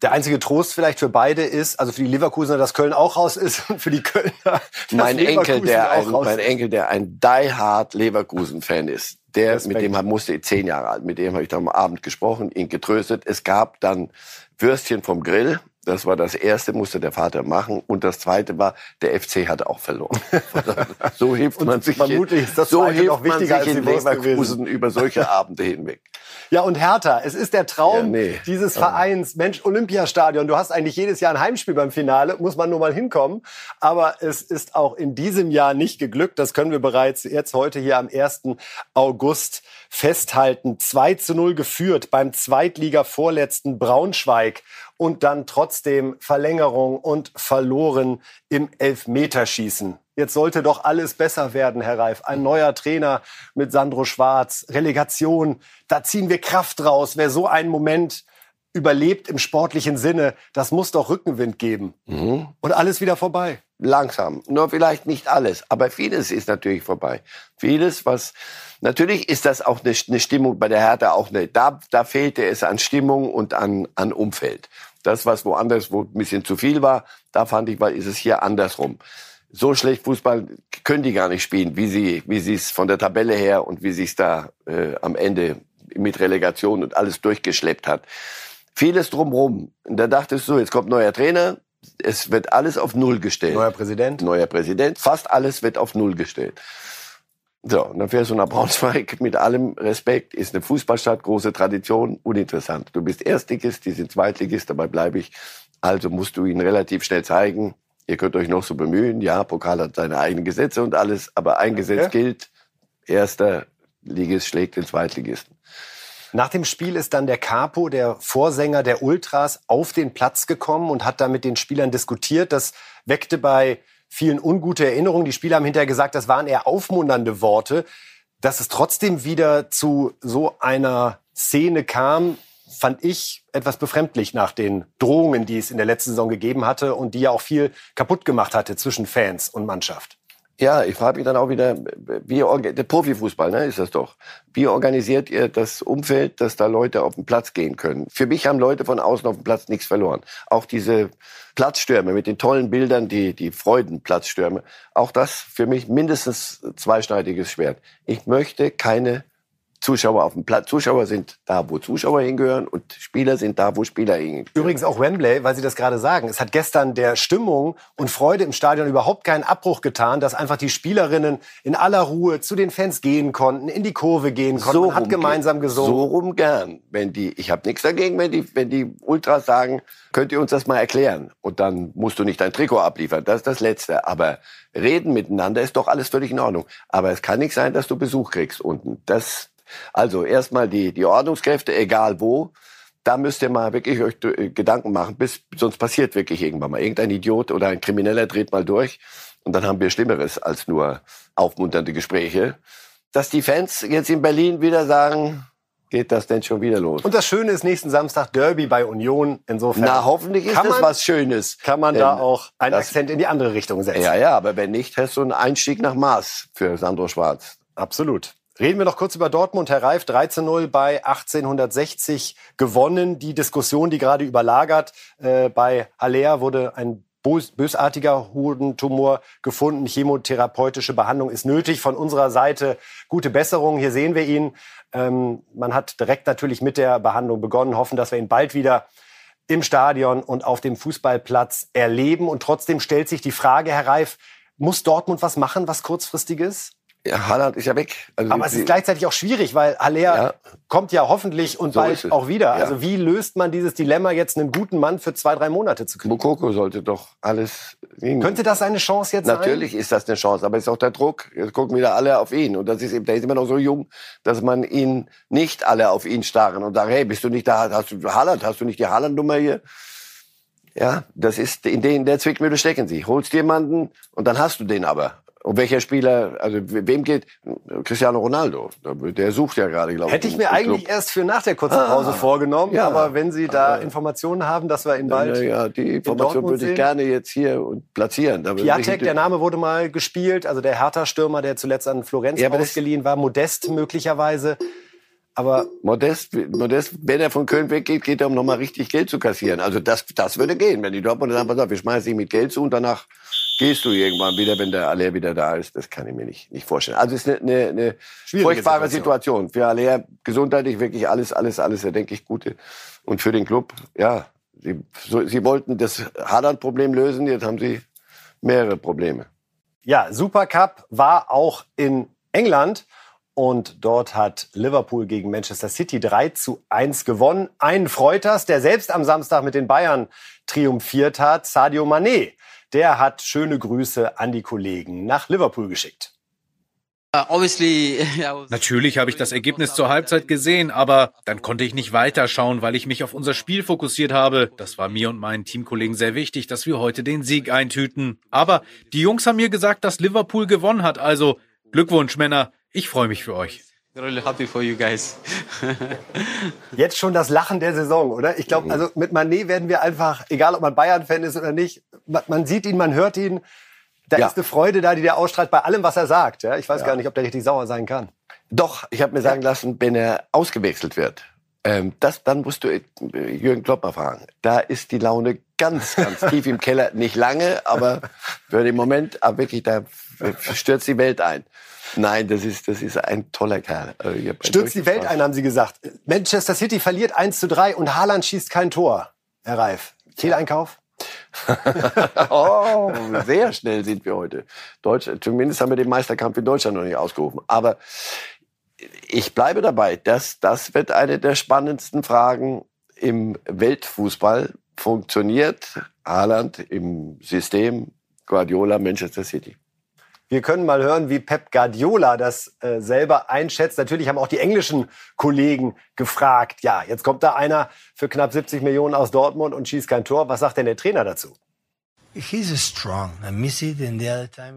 Der einzige Trost vielleicht für beide ist, also für die Leverkusener, dass Köln auch raus ist und für die Kölner, mein Enkel, der ein, mein Enkel, der ein diehard Leverkusen-Fan ist, der Respekt. mit dem musste zehn Jahre alt, mit dem habe ich dann am Abend gesprochen, ihn getröstet. Es gab dann Würstchen vom Grill das war das erste, musste der Vater machen. Und das zweite war, der FC hatte auch verloren. so hilft man sich, vermutlich ist das so hilft man sich in Leverkusen über solche Abende hinweg. Ja, und Hertha, es ist der Traum ja, nee. dieses Vereins. Mensch, Olympiastadion, du hast eigentlich jedes Jahr ein Heimspiel beim Finale, muss man nur mal hinkommen. Aber es ist auch in diesem Jahr nicht geglückt. Das können wir bereits jetzt heute hier am 1. August festhalten. 2 zu 0 geführt beim Zweitliga-Vorletzten Braunschweig und dann trotzdem Verlängerung und verloren im Elfmeterschießen. Jetzt sollte doch alles besser werden, Herr Reif. Ein neuer Trainer mit Sandro Schwarz, Relegation, da ziehen wir Kraft raus. Wer so einen Moment überlebt im sportlichen Sinne, das muss doch Rückenwind geben. Mhm. Und alles wieder vorbei. Langsam. Nur vielleicht nicht alles, aber vieles ist natürlich vorbei. Vieles, was natürlich ist das auch eine, eine Stimmung bei der Hertha auch eine. Da, da fehlte es an Stimmung und an, an Umfeld. Das, was woanders wo ein bisschen zu viel war, da fand ich, weil ist es hier andersrum. So schlecht Fußball können die gar nicht spielen, wie sie wie sie es von der Tabelle her und wie sie es da äh, am Ende mit Relegation und alles durchgeschleppt hat. Vieles drumrum. Und da dachte ich so, jetzt kommt neuer Trainer, es wird alles auf Null gestellt. Neuer Präsident. Neuer Präsident. Fast alles wird auf Null gestellt. So, und dann fährst du nach Braunschweig mit allem Respekt, ist eine Fußballstadt, große Tradition, uninteressant. Du bist Erstligist, die sind Zweitligist, dabei bleibe ich. Also musst du ihnen relativ schnell zeigen, ihr könnt euch noch so bemühen, ja, Pokal hat seine eigenen Gesetze und alles, aber ein Gesetz okay. gilt, erster Ligist schlägt den Zweitligisten. Nach dem Spiel ist dann der Capo, der Vorsänger der Ultras, auf den Platz gekommen und hat da mit den Spielern diskutiert. Das weckte bei vielen ungute Erinnerungen. Die Spieler haben hinterher gesagt, das waren eher aufmunternde Worte. Dass es trotzdem wieder zu so einer Szene kam, fand ich etwas befremdlich nach den Drohungen, die es in der letzten Saison gegeben hatte und die ja auch viel kaputt gemacht hatte zwischen Fans und Mannschaft. Ja, ich frage mich dann auch wieder, wie der Profifußball, ne, ist das doch. Wie organisiert ihr das Umfeld, dass da Leute auf den Platz gehen können? Für mich haben Leute von außen auf dem Platz nichts verloren. Auch diese Platzstürme mit den tollen Bildern, die, die Freudenplatzstürme. Auch das für mich mindestens zweischneidiges Schwert. Ich möchte keine Zuschauer auf dem Platz. Zuschauer sind da, wo Zuschauer hingehören und Spieler sind da, wo Spieler hingehören. Übrigens auch Wembley, weil Sie das gerade sagen. Es hat gestern der Stimmung und Freude im Stadion überhaupt keinen Abbruch getan, dass einfach die Spielerinnen in aller Ruhe zu den Fans gehen konnten, in die Kurve gehen konnten, so man hat gemeinsam gesungen. So rum gern. Wenn die, ich habe nichts dagegen, wenn die, wenn die Ultras sagen, könnt ihr uns das mal erklären? Und dann musst du nicht dein Trikot abliefern. Das ist das Letzte. Aber reden miteinander ist doch alles völlig in Ordnung. Aber es kann nicht sein, dass du Besuch kriegst unten. Das also erstmal die, die Ordnungskräfte, egal wo. Da müsst ihr mal wirklich euch äh, Gedanken machen, bis, sonst passiert wirklich irgendwann mal. Irgendein Idiot oder ein Krimineller dreht mal durch. Und dann haben wir Schlimmeres als nur aufmunternde Gespräche. Dass die Fans jetzt in Berlin wieder sagen, geht das denn schon wieder los? Und das Schöne ist nächsten Samstag Derby bei Union. Insofern. Na, hoffentlich ist das was Schönes. Kann man da auch einen Akzent in die andere Richtung setzen. Ja, ja, aber wenn nicht, hast du einen Einstieg nach Maß für Sandro Schwarz. Absolut. Reden wir noch kurz über Dortmund. Herr Reif, 13-0 bei 1860 gewonnen. Die Diskussion, die gerade überlagert, äh, bei Haller wurde ein bösartiger Hodentumor gefunden. Chemotherapeutische Behandlung ist nötig. Von unserer Seite gute Besserung. Hier sehen wir ihn. Ähm, man hat direkt natürlich mit der Behandlung begonnen, hoffen, dass wir ihn bald wieder im Stadion und auf dem Fußballplatz erleben. Und trotzdem stellt sich die Frage, Herr Reif, muss Dortmund was machen, was kurzfristig ist? Ja, Haaland ist ja weg. Also Aber es ist gleichzeitig auch schwierig, weil Haller ja. kommt ja hoffentlich und so bald auch wieder. Ja. Also wie löst man dieses Dilemma, jetzt einen guten Mann für zwei, drei Monate zu kriegen? Mokoko sollte doch alles Gehen. Könnte das eine Chance jetzt Natürlich sein? Natürlich ist das eine Chance, aber es ist auch der Druck. Jetzt gucken wieder alle auf ihn. Und das ist eben, der ist immer noch so jung, dass man ihn nicht alle auf ihn starren und sagen, hey, bist du nicht da, hast du Haaland, hast du nicht die Haaland-Nummer hier? Ja, das ist, in, den, der Zwickmühle stecken sie. Holst jemanden und dann hast du den aber. Und welcher Spieler, also wem geht Cristiano Ronaldo? Der sucht ja gerade, glaube ich. Hätte ich mir eigentlich Club. erst für nach der kurzen Pause ah, vorgenommen, ja, aber wenn Sie da Informationen haben, dass wir ihn bald. Ja, die Information würde ich gerne jetzt hier platzieren. Piatek, der Name wurde mal gespielt, also der Hertha-Stürmer, der zuletzt an Florenz ja, ausgeliehen war, Modest möglicherweise. Aber Modest, Modest, wenn er von Köln weggeht, geht er, um nochmal richtig Geld zu kassieren. Also das, das würde gehen, wenn die Dortmunder sagen, pass auf, wir schmeißen dich mit Geld zu und danach gehst du irgendwann wieder, wenn der Aller wieder da ist. Das kann ich mir nicht, nicht vorstellen. Also es ist eine, eine, eine furchtbare Situation. Situation. Für Aller gesundheitlich wirklich alles, alles, alles, denke ich, Gute. Und für den Club, ja, sie, so, sie wollten das Haaland-Problem lösen, jetzt haben sie mehrere Probleme. Ja, Supercup war auch in England. Und dort hat Liverpool gegen Manchester City 3 zu 1 gewonnen. Einen freut das, der selbst am Samstag mit den Bayern triumphiert hat, Sadio Mané. Der hat schöne Grüße an die Kollegen nach Liverpool geschickt. Natürlich habe ich das Ergebnis zur Halbzeit gesehen, aber dann konnte ich nicht weiterschauen, weil ich mich auf unser Spiel fokussiert habe. Das war mir und meinen Teamkollegen sehr wichtig, dass wir heute den Sieg eintüten. Aber die Jungs haben mir gesagt, dass Liverpool gewonnen hat, also Glückwunsch, Männer. Ich freue mich für euch. Really happy for you guys. Jetzt schon das Lachen der Saison, oder? Ich glaube, also mit Manet werden wir einfach, egal ob man Bayern-Fan ist oder nicht, man sieht ihn, man hört ihn. Da ja. ist eine Freude da, die der ausstrahlt bei allem, was er sagt. Ja? Ich weiß ja. gar nicht, ob der richtig sauer sein kann. Doch, ich habe mir sagen lassen, wenn er ausgewechselt wird, ähm, das, dann musst du äh, Jürgen Klopp mal fragen. Da ist die Laune ganz, ganz tief im Keller. Nicht lange, aber für den Moment, aber wirklich, da stürzt die Welt ein. Nein, das ist, das ist ein toller Kerl. Also Stürzt die Welt ein, haben Sie gesagt. Manchester City verliert 1 zu 3 und Haaland schießt kein Tor. Herr Reif, Fehleinkauf? oh, sehr schnell sind wir heute. Deutsch, zumindest haben wir den Meisterkampf in Deutschland noch nicht ausgerufen. Aber ich bleibe dabei, dass das wird eine der spannendsten Fragen im Weltfußball. Funktioniert Haaland im System Guardiola Manchester City? Wir können mal hören, wie Pep Guardiola das äh, selber einschätzt. Natürlich haben auch die englischen Kollegen gefragt. Ja, jetzt kommt da einer für knapp 70 Millionen aus Dortmund und schießt kein Tor. Was sagt denn der Trainer dazu?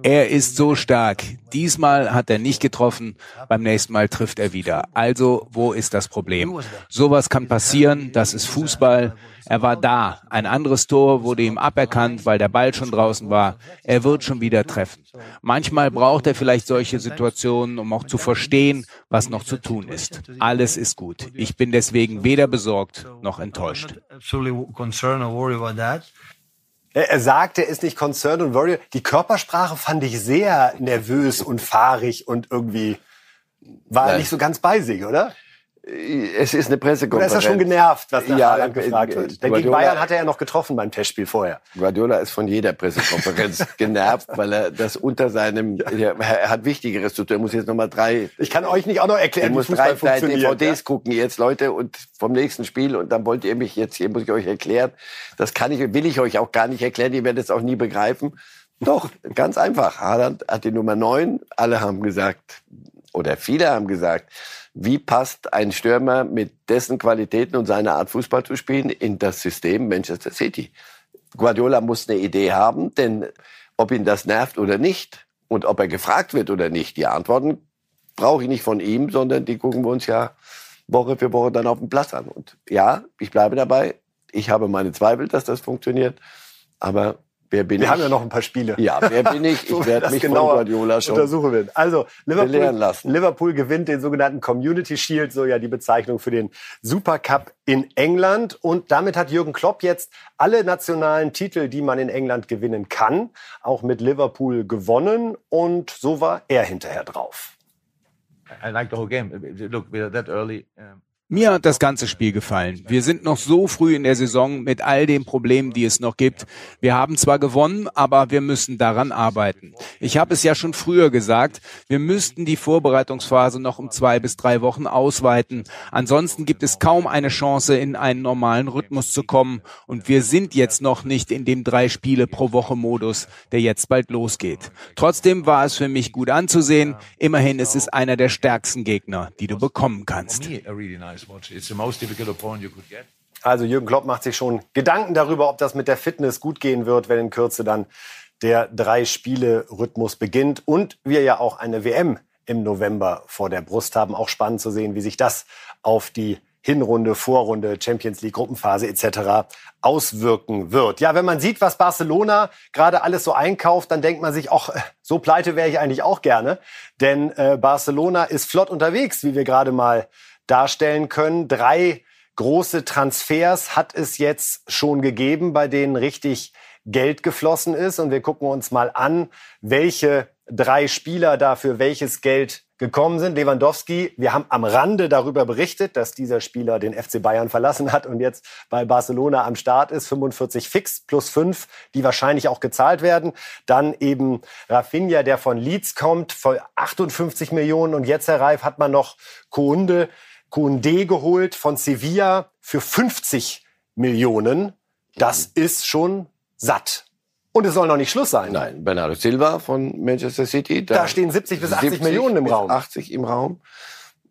Er ist so stark. Diesmal hat er nicht getroffen, beim nächsten Mal trifft er wieder. Also, wo ist das Problem? Sowas kann passieren, das ist Fußball. Er war da. Ein anderes Tor wurde ihm aberkannt, weil der Ball schon draußen war. Er wird schon wieder treffen. Manchmal braucht er vielleicht solche Situationen, um auch zu verstehen, was noch zu tun ist. Alles ist gut. Ich bin deswegen weder besorgt noch enttäuscht. Er sagt, er ist nicht concerned und worried. Die Körpersprache fand ich sehr nervös und fahrig und irgendwie war Nein. nicht so ganz bei sich, oder? Es ist eine Pressekonferenz. Oder ist er schon genervt, was nach ja, Haaland gefragt äh, wird? Denn gegen Bayern hat er ja noch getroffen beim Testspiel vorher. Guardiola ist von jeder Pressekonferenz genervt, weil er das unter seinem, er hat Wichtigeres zu tun. Er muss jetzt nochmal drei. Ich kann euch nicht auch noch erklären, wie Fußball drei, drei DVDs ja? gucken jetzt, Leute, und vom nächsten Spiel. Und dann wollt ihr mich jetzt, hier muss ich euch erklären. Das kann ich, will ich euch auch gar nicht erklären. Ihr werdet es auch nie begreifen. Doch, ganz einfach. Haaland hat die Nummer neun. Alle haben gesagt, oder viele haben gesagt, wie passt ein Stürmer mit dessen Qualitäten und seiner Art Fußball zu spielen in das System Manchester City? Guardiola muss eine Idee haben, denn ob ihn das nervt oder nicht und ob er gefragt wird oder nicht, die Antworten brauche ich nicht von ihm, sondern die gucken wir uns ja Woche für Woche dann auf dem Platz an. Und ja, ich bleibe dabei. Ich habe meine Zweifel, dass das funktioniert. Aber Wer bin wir ich? haben ja noch ein paar Spiele. Ja, wer bin ich? Ich werde mich genauer von Guardiola schon untersuchen werden. Also Liverpool, Liverpool gewinnt den sogenannten Community Shield, so ja die Bezeichnung für den Supercup in England. Und damit hat Jürgen Klopp jetzt alle nationalen Titel, die man in England gewinnen kann, auch mit Liverpool gewonnen. Und so war er hinterher drauf. I like the whole game. Look, we're that early. Um mir hat das ganze Spiel gefallen. Wir sind noch so früh in der Saison mit all den Problemen, die es noch gibt. Wir haben zwar gewonnen, aber wir müssen daran arbeiten. Ich habe es ja schon früher gesagt, wir müssten die Vorbereitungsphase noch um zwei bis drei Wochen ausweiten. Ansonsten gibt es kaum eine Chance, in einen normalen Rhythmus zu kommen. Und wir sind jetzt noch nicht in dem drei Spiele pro Woche Modus, der jetzt bald losgeht. Trotzdem war es für mich gut anzusehen. Immerhin ist es einer der stärksten Gegner, die du bekommen kannst. Also Jürgen Klopp macht sich schon Gedanken darüber, ob das mit der Fitness gut gehen wird, wenn in Kürze dann der Drei-Spiele-Rhythmus beginnt. Und wir ja auch eine WM im November vor der Brust haben. Auch spannend zu sehen, wie sich das auf die Hinrunde, Vorrunde, Champions League, Gruppenphase etc. auswirken wird. Ja, wenn man sieht, was Barcelona gerade alles so einkauft, dann denkt man sich, ach, so pleite wäre ich eigentlich auch gerne. Denn äh, Barcelona ist flott unterwegs, wie wir gerade mal darstellen können. Drei große Transfers hat es jetzt schon gegeben, bei denen richtig Geld geflossen ist. Und wir gucken uns mal an, welche drei Spieler dafür welches Geld gekommen sind. Lewandowski, wir haben am Rande darüber berichtet, dass dieser Spieler den FC Bayern verlassen hat und jetzt bei Barcelona am Start ist. 45 fix plus 5, die wahrscheinlich auch gezahlt werden. Dann eben Rafinha, der von Leeds kommt, für 58 Millionen. Und jetzt, Herr Reif, hat man noch Kounde Koundé geholt von Sevilla für 50 Millionen. Das ist schon satt. Und es soll noch nicht Schluss sein. Nein, Bernardo Silva von Manchester City. Da, da stehen 70 bis 80 Millionen im Raum. 80 im Raum.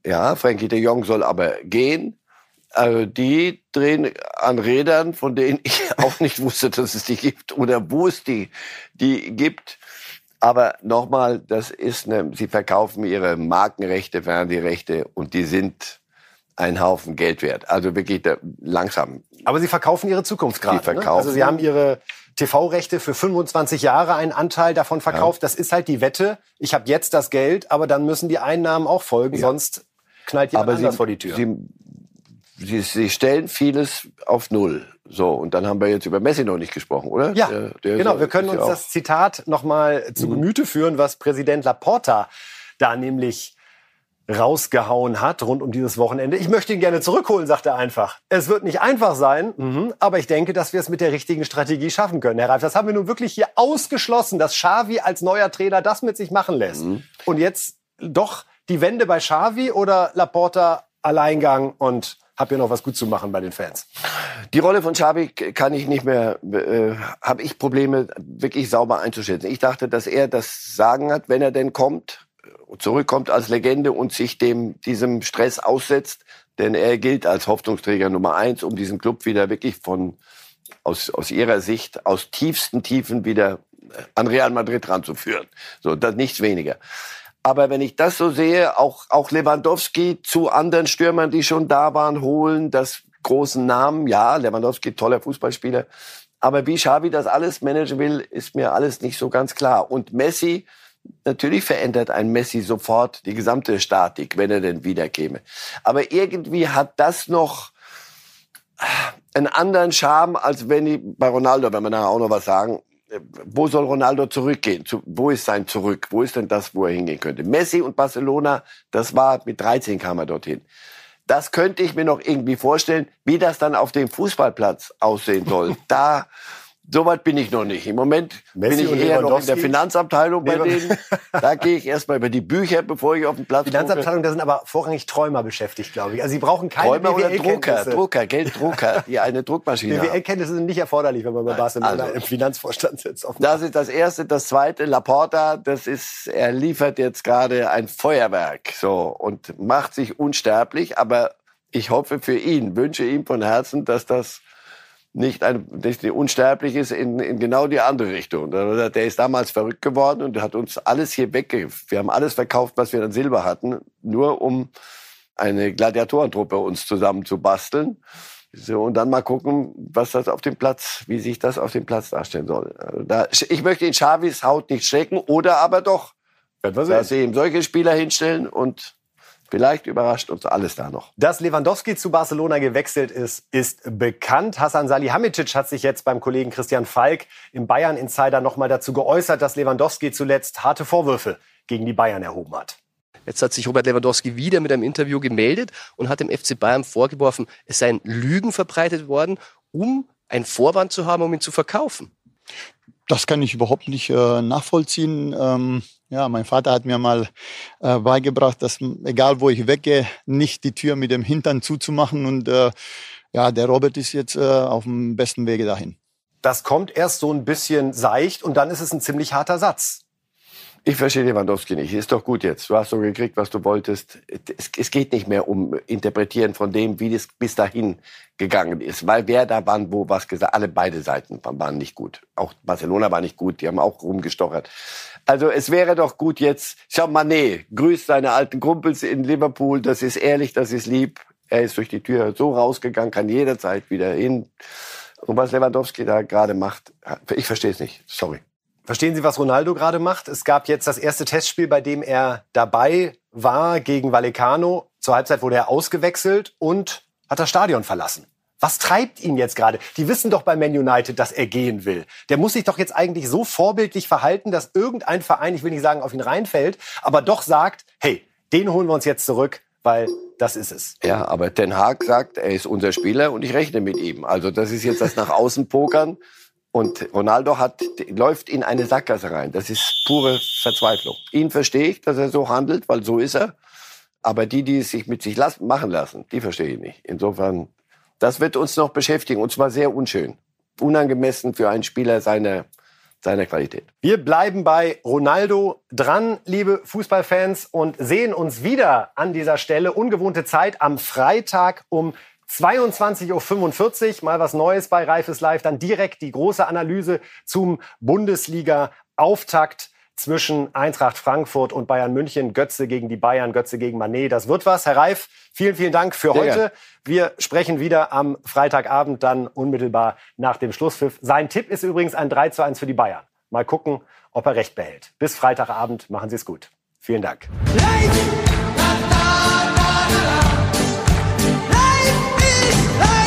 Ja, Frankie de Jong soll aber gehen. Also die drehen an Rädern, von denen ich auch nicht wusste, dass es die gibt oder wo es die, die gibt. Aber nochmal, das ist eine, sie verkaufen ihre Markenrechte, Fernsehrechte und die sind ein Haufen Geld wert. Also wirklich langsam. Aber Sie verkaufen Ihre Zukunft gerade. Sie verkaufen. Ne? Also Sie haben Ihre TV-Rechte für 25 Jahre einen Anteil davon verkauft. Ja. Das ist halt die Wette. Ich habe jetzt das Geld, aber dann müssen die Einnahmen auch folgen, ja. sonst knallt jemand aber anders Sie, vor die Tür. Sie, Sie, Sie stellen vieles auf Null. So, und dann haben wir jetzt über Messi noch nicht gesprochen, oder? Ja, der, der genau. wir können uns das Zitat nochmal zu mhm. Gemüte führen, was Präsident Laporta da nämlich rausgehauen hat rund um dieses Wochenende. Ich möchte ihn gerne zurückholen, sagt er einfach. Es wird nicht einfach sein, mhm, aber ich denke, dass wir es mit der richtigen Strategie schaffen können. Herr Reif, das haben wir nun wirklich hier ausgeschlossen, dass Xavi als neuer Trainer das mit sich machen lässt. Mhm. Und jetzt doch die Wende bei Xavi oder Laporta Alleingang und hab hier noch was gut zu machen bei den Fans. Die Rolle von Xavi kann ich nicht mehr, äh, habe ich Probleme wirklich sauber einzuschätzen. Ich dachte, dass er das Sagen hat, wenn er denn kommt zurückkommt als Legende und sich dem, diesem Stress aussetzt. Denn er gilt als Hoffnungsträger Nummer eins, um diesen Club wieder wirklich von, aus, aus ihrer Sicht, aus tiefsten Tiefen wieder an Real Madrid ranzuführen. So, das nichts weniger. Aber wenn ich das so sehe, auch, auch Lewandowski zu anderen Stürmern, die schon da waren, holen, das großen Namen, ja, Lewandowski, toller Fußballspieler. Aber wie Xavi das alles managen will, ist mir alles nicht so ganz klar. Und Messi, Natürlich verändert ein Messi sofort die gesamte Statik, wenn er denn wiederkäme. Aber irgendwie hat das noch einen anderen Charme, als wenn ich bei Ronaldo, wenn wir nachher auch noch was sagen, wo soll Ronaldo zurückgehen? wo ist sein Zurück? Wo ist denn das, wo er hingehen könnte? Messi und Barcelona, das war mit 13 kam er dorthin. Das könnte ich mir noch irgendwie vorstellen, wie das dann auf dem Fußballplatz aussehen soll. Da Soweit bin ich noch nicht. Im Moment Messi bin ich eher noch in der Finanzabteilung bei denen. Da gehe ich erstmal über die Bücher, bevor ich auf den Platz Finanzabteilung, da sind aber vorrangig Träumer beschäftigt, glaube ich. Also sie brauchen keine Träumer oder Drucker, Drucker, Gelddrucker, die eine Druckmaschine BWL-Kenntnisse sind nicht erforderlich, wenn man bei Barcelona also, im Finanzvorstand sitzt. Das ist das Erste. Das Zweite, Laporta, das ist, er liefert jetzt gerade ein Feuerwerk so und macht sich unsterblich. Aber ich hoffe für ihn, wünsche ihm von Herzen, dass das nicht, ein, nicht unsterblich ist in, in genau die andere Richtung. Der ist damals verrückt geworden und hat uns alles hier wegge... Wir haben alles verkauft, was wir an Silber hatten, nur um eine Gladiatorentruppe uns zusammen zu basteln. So, und dann mal gucken, was das auf dem Platz, wie sich das auf dem Platz darstellen soll. Also da, ich möchte in Xavis Haut nicht stecken, oder aber doch, dass sie ihm solche Spieler hinstellen und Vielleicht überrascht uns alles da noch. Dass Lewandowski zu Barcelona gewechselt ist, ist bekannt. Hassan Salihamidzic hat sich jetzt beim Kollegen Christian Falk im Bayern Insider nochmal dazu geäußert, dass Lewandowski zuletzt harte Vorwürfe gegen die Bayern erhoben hat. Jetzt hat sich Robert Lewandowski wieder mit einem Interview gemeldet und hat dem FC Bayern vorgeworfen, es seien Lügen verbreitet worden, um einen Vorwand zu haben, um ihn zu verkaufen. Das kann ich überhaupt nicht äh, nachvollziehen. Ähm, ja, mein Vater hat mir mal äh, beigebracht, dass egal wo ich weggehe, nicht die Tür mit dem Hintern zuzumachen. Und äh, ja, der Robert ist jetzt äh, auf dem besten Wege dahin. Das kommt erst so ein bisschen seicht und dann ist es ein ziemlich harter Satz. Ich verstehe Lewandowski nicht. Ist doch gut jetzt. Du hast so gekriegt, was du wolltest. Es, es, geht nicht mehr um Interpretieren von dem, wie es bis dahin gegangen ist. Weil wer da wann wo was gesagt, alle beide Seiten waren nicht gut. Auch Barcelona war nicht gut. Die haben auch rumgestochert. Also es wäre doch gut jetzt. Schau, Mané grüßt seine alten Kumpels in Liverpool. Das ist ehrlich, das ist lieb. Er ist durch die Tür so rausgegangen, kann jederzeit wieder hin. Und was Lewandowski da gerade macht, ich verstehe es nicht. Sorry. Verstehen Sie, was Ronaldo gerade macht? Es gab jetzt das erste Testspiel, bei dem er dabei war gegen Vallecano. Zur Halbzeit wurde er ausgewechselt und hat das Stadion verlassen. Was treibt ihn jetzt gerade? Die wissen doch bei Man United, dass er gehen will. Der muss sich doch jetzt eigentlich so vorbildlich verhalten, dass irgendein Verein, ich will nicht sagen, auf ihn reinfällt, aber doch sagt, hey, den holen wir uns jetzt zurück, weil das ist es. Ja, aber Ten Haag sagt, er ist unser Spieler und ich rechne mit ihm. Also das ist jetzt das nach außen pokern. Und Ronaldo hat, läuft in eine Sackgasse rein. Das ist pure Verzweiflung. Ihn verstehe ich, dass er so handelt, weil so ist er. Aber die, die es sich mit sich lassen, machen lassen, die verstehe ich nicht. Insofern, das wird uns noch beschäftigen und zwar sehr unschön. Unangemessen für einen Spieler seiner, seiner Qualität. Wir bleiben bei Ronaldo dran, liebe Fußballfans, und sehen uns wieder an dieser Stelle. Ungewohnte Zeit am Freitag um 22.45 Uhr, mal was Neues bei Reifes Live, dann direkt die große Analyse zum Bundesliga-Auftakt zwischen Eintracht Frankfurt und Bayern München. Götze gegen die Bayern, Götze gegen Manet. Das wird was. Herr Reif, vielen, vielen Dank für Sehr heute. Gern. Wir sprechen wieder am Freitagabend, dann unmittelbar nach dem Schlusspfiff. Sein Tipp ist übrigens ein 3 zu 1 für die Bayern. Mal gucken, ob er recht behält. Bis Freitagabend. Machen Sie es gut. Vielen Dank. Life, life.